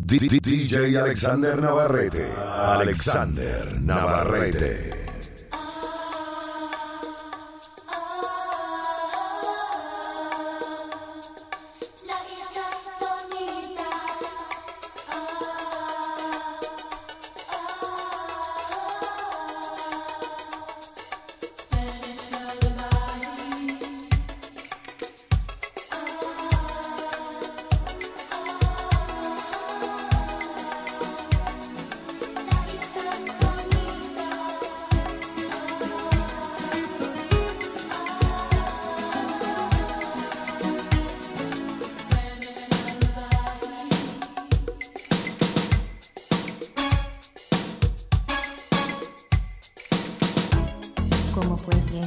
DJ Alexander Navarrete. Alexander Navarrete.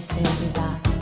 say goodbye.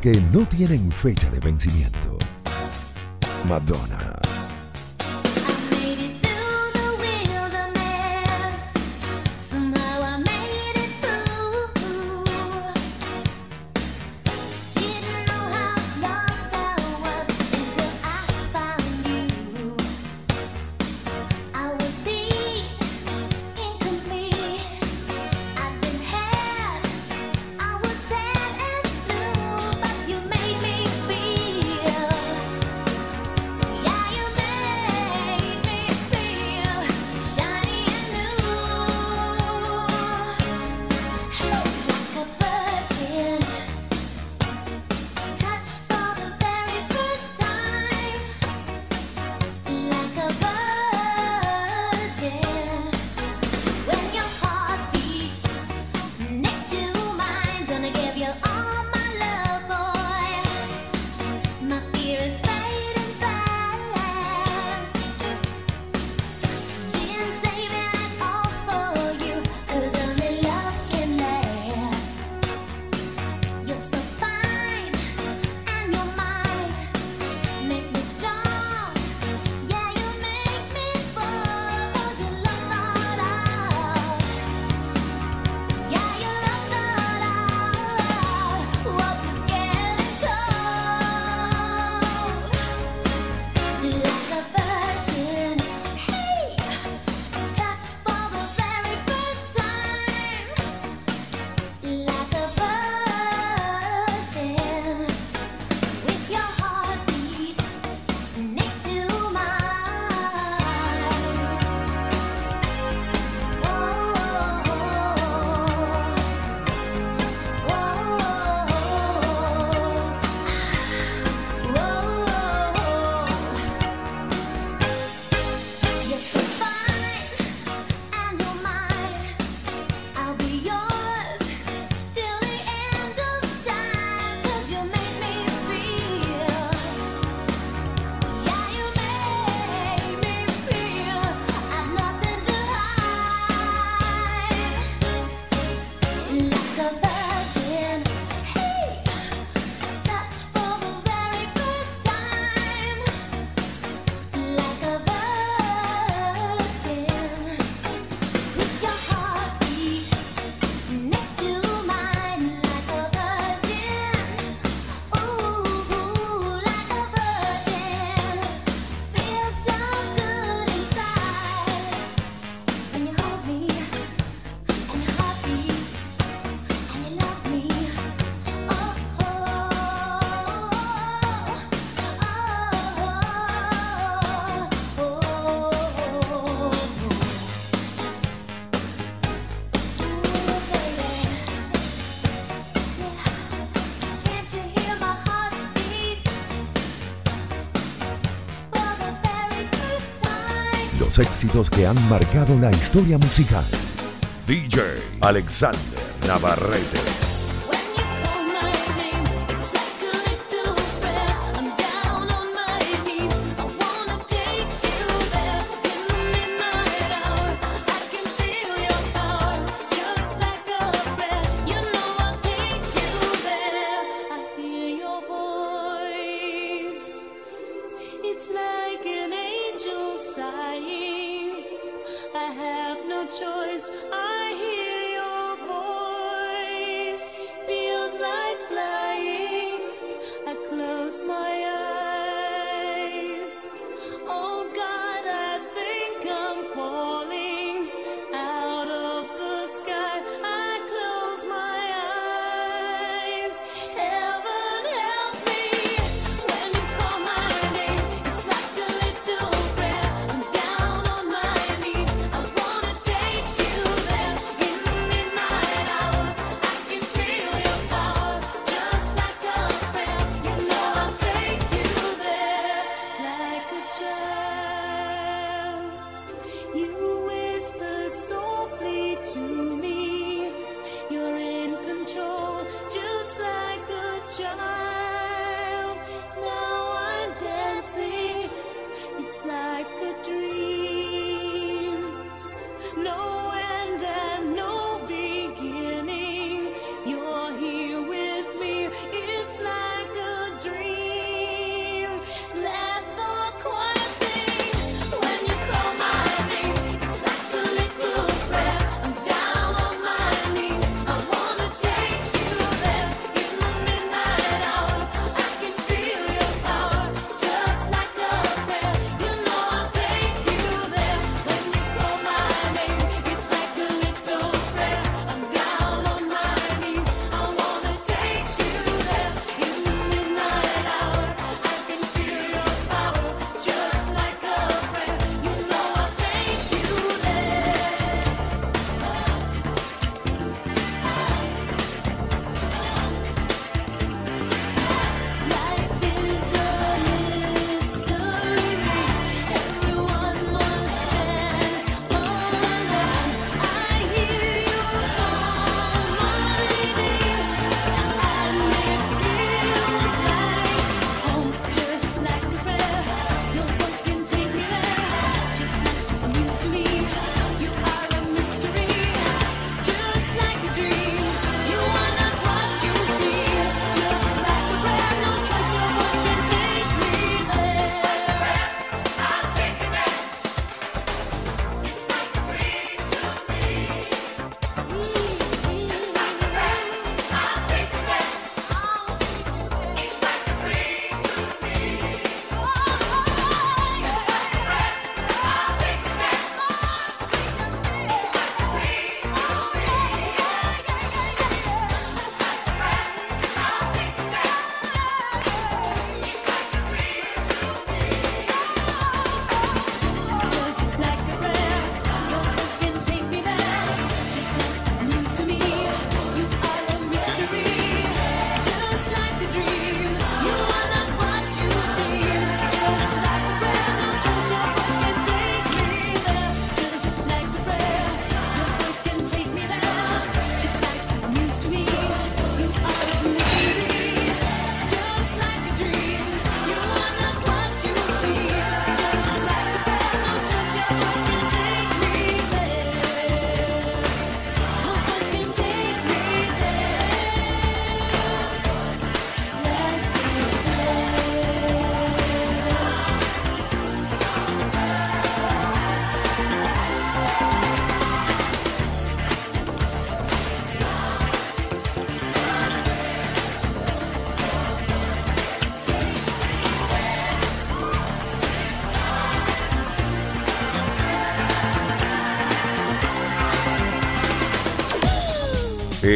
Que no tienen fecha de vencimiento. Madonna. los éxitos que han marcado la historia musical. DJ Alexander Navarrete.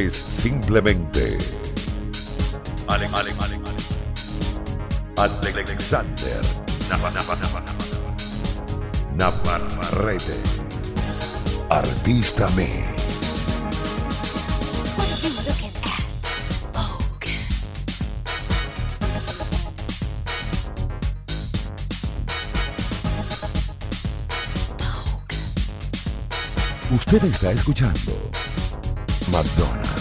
es simplemente Alexander Navarrete, artista mix. Usted está escuchando Madonna.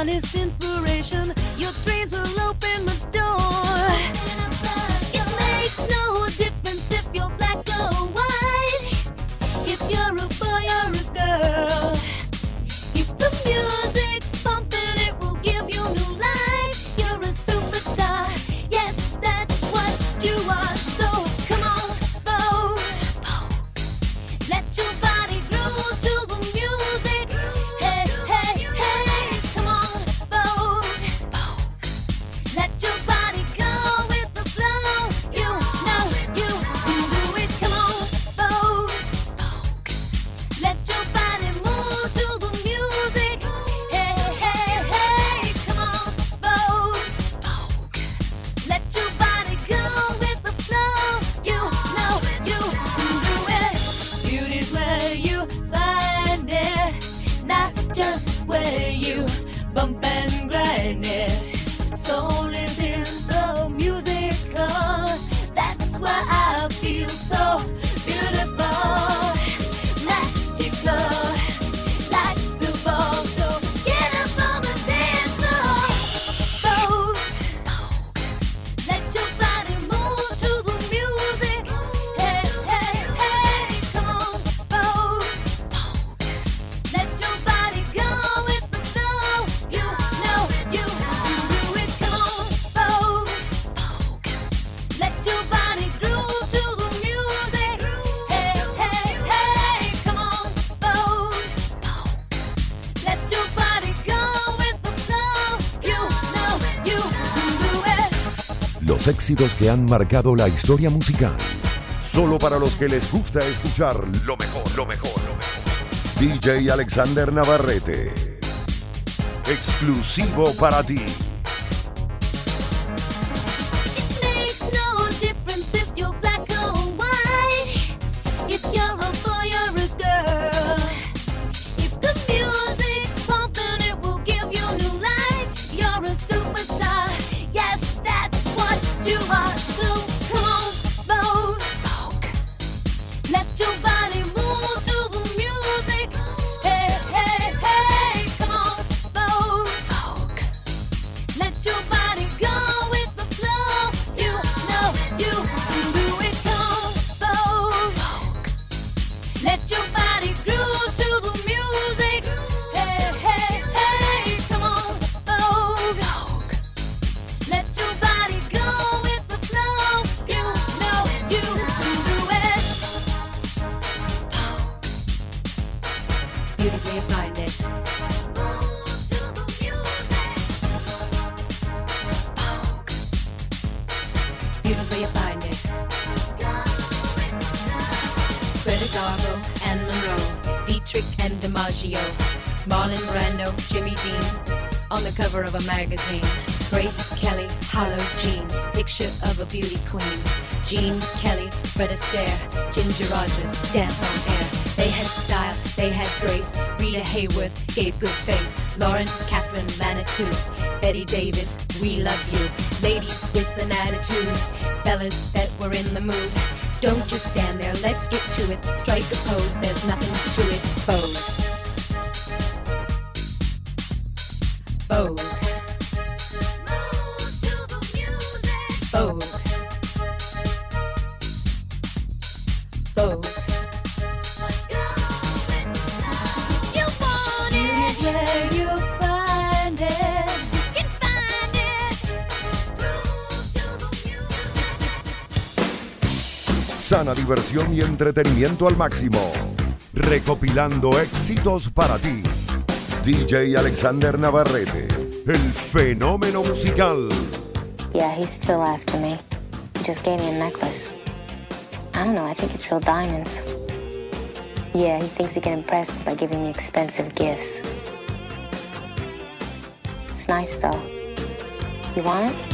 honest since. éxitos que han marcado la historia musical. Solo para los que les gusta escuchar lo mejor, lo mejor, lo mejor. DJ Alexander Navarrete. Exclusivo para ti. Fred Astaire, Ginger Rogers, dance on air. They had style, they had grace. Rita Hayworth gave good face. Lauren, Catherine, Manitou, Betty Davis, we love you. Ladies with an attitude, fellas that were in the mood. Don't just stand there, let's get to it. Strike a pose, there's nothing to it. Bow, bow. Diversión y entretenimiento al máximo. Recopilando éxitos para ti. DJ Alexander Navarrete, el fenómeno musical. Yeah, he's still after me. He just gave me a necklace. I don't know, I think it's real diamonds. Yeah, he thinks he can impress me by giving me expensive gifts. It's nice though. You want it?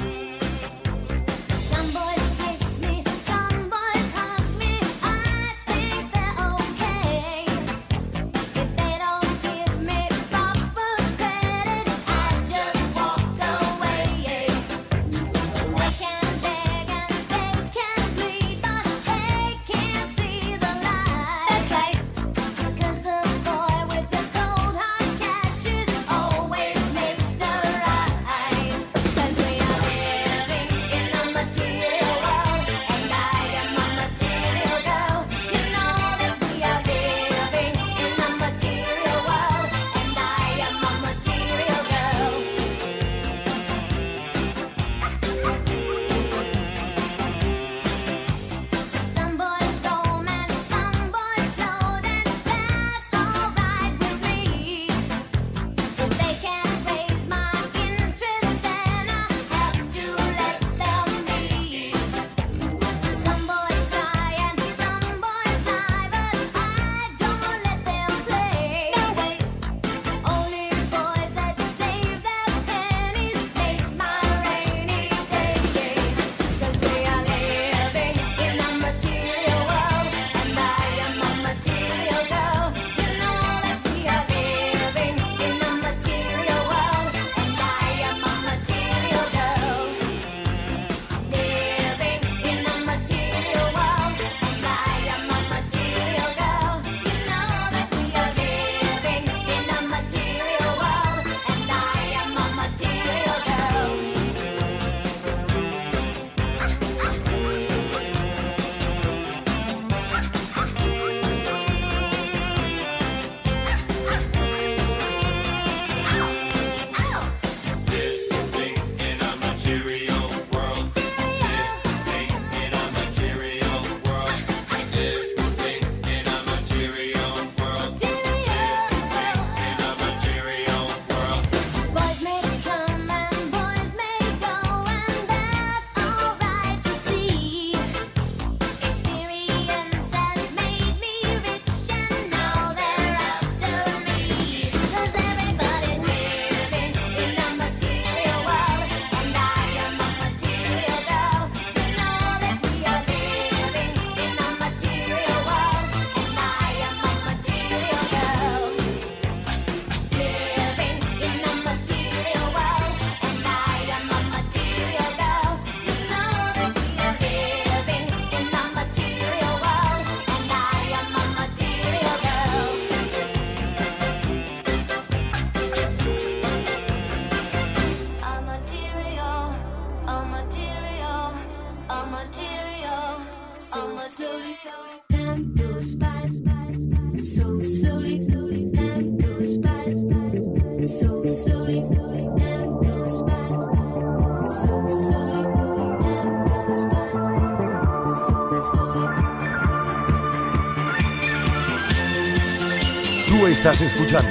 Tú estás escuchando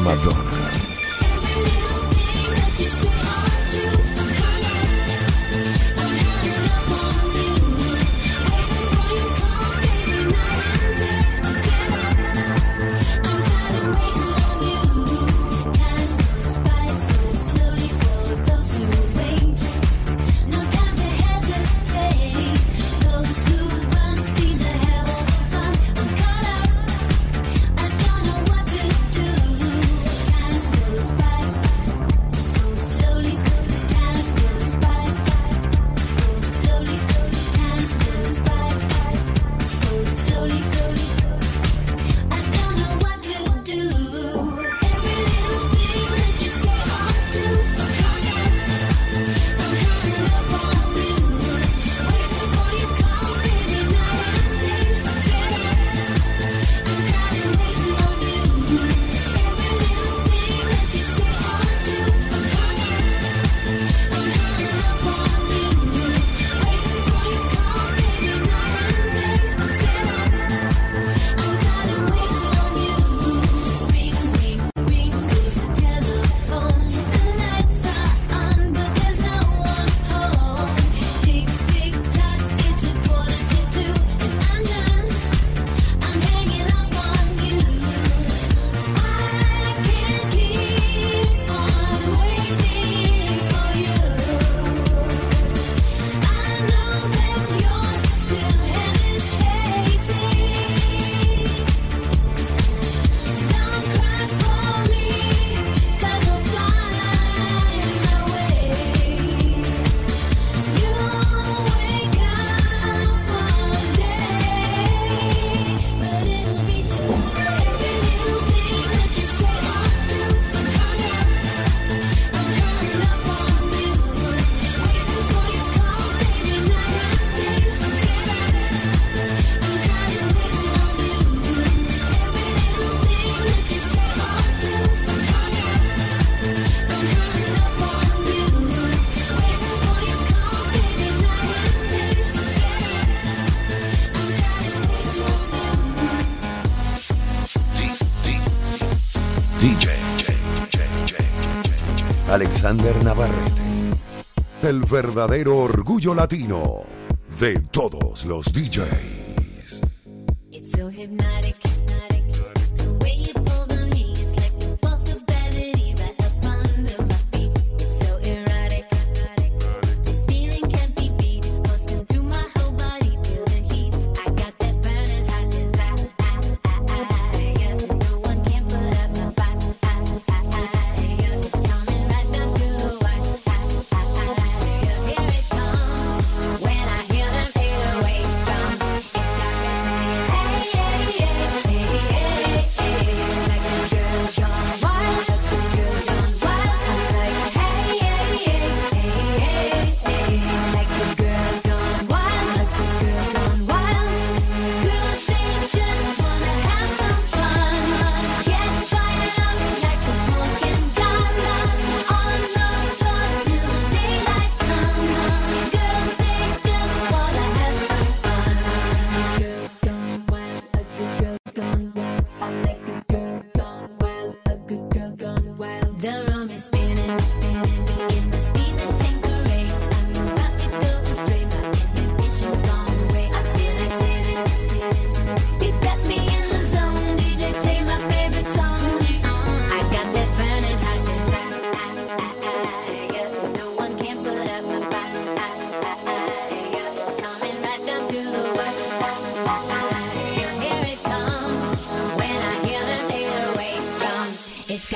Madonna. DJ Alexander Navarrete, el verdadero orgullo latino de todos los DJs.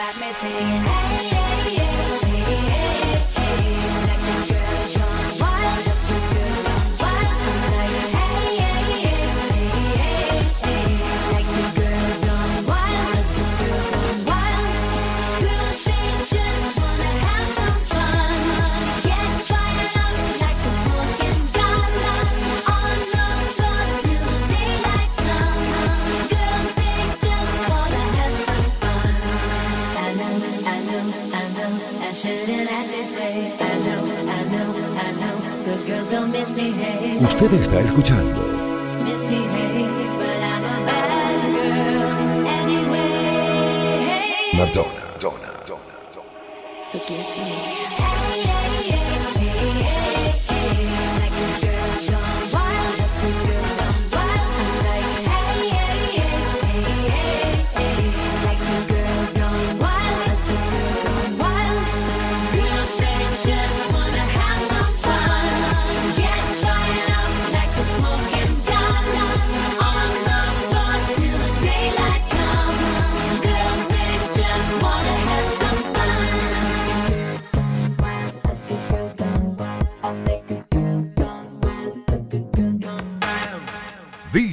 got me singing. escuchando. Madonna. Donna, Donna, Donna.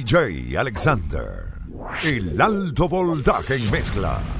DJ Alexander. El alto voltaje en mezcla.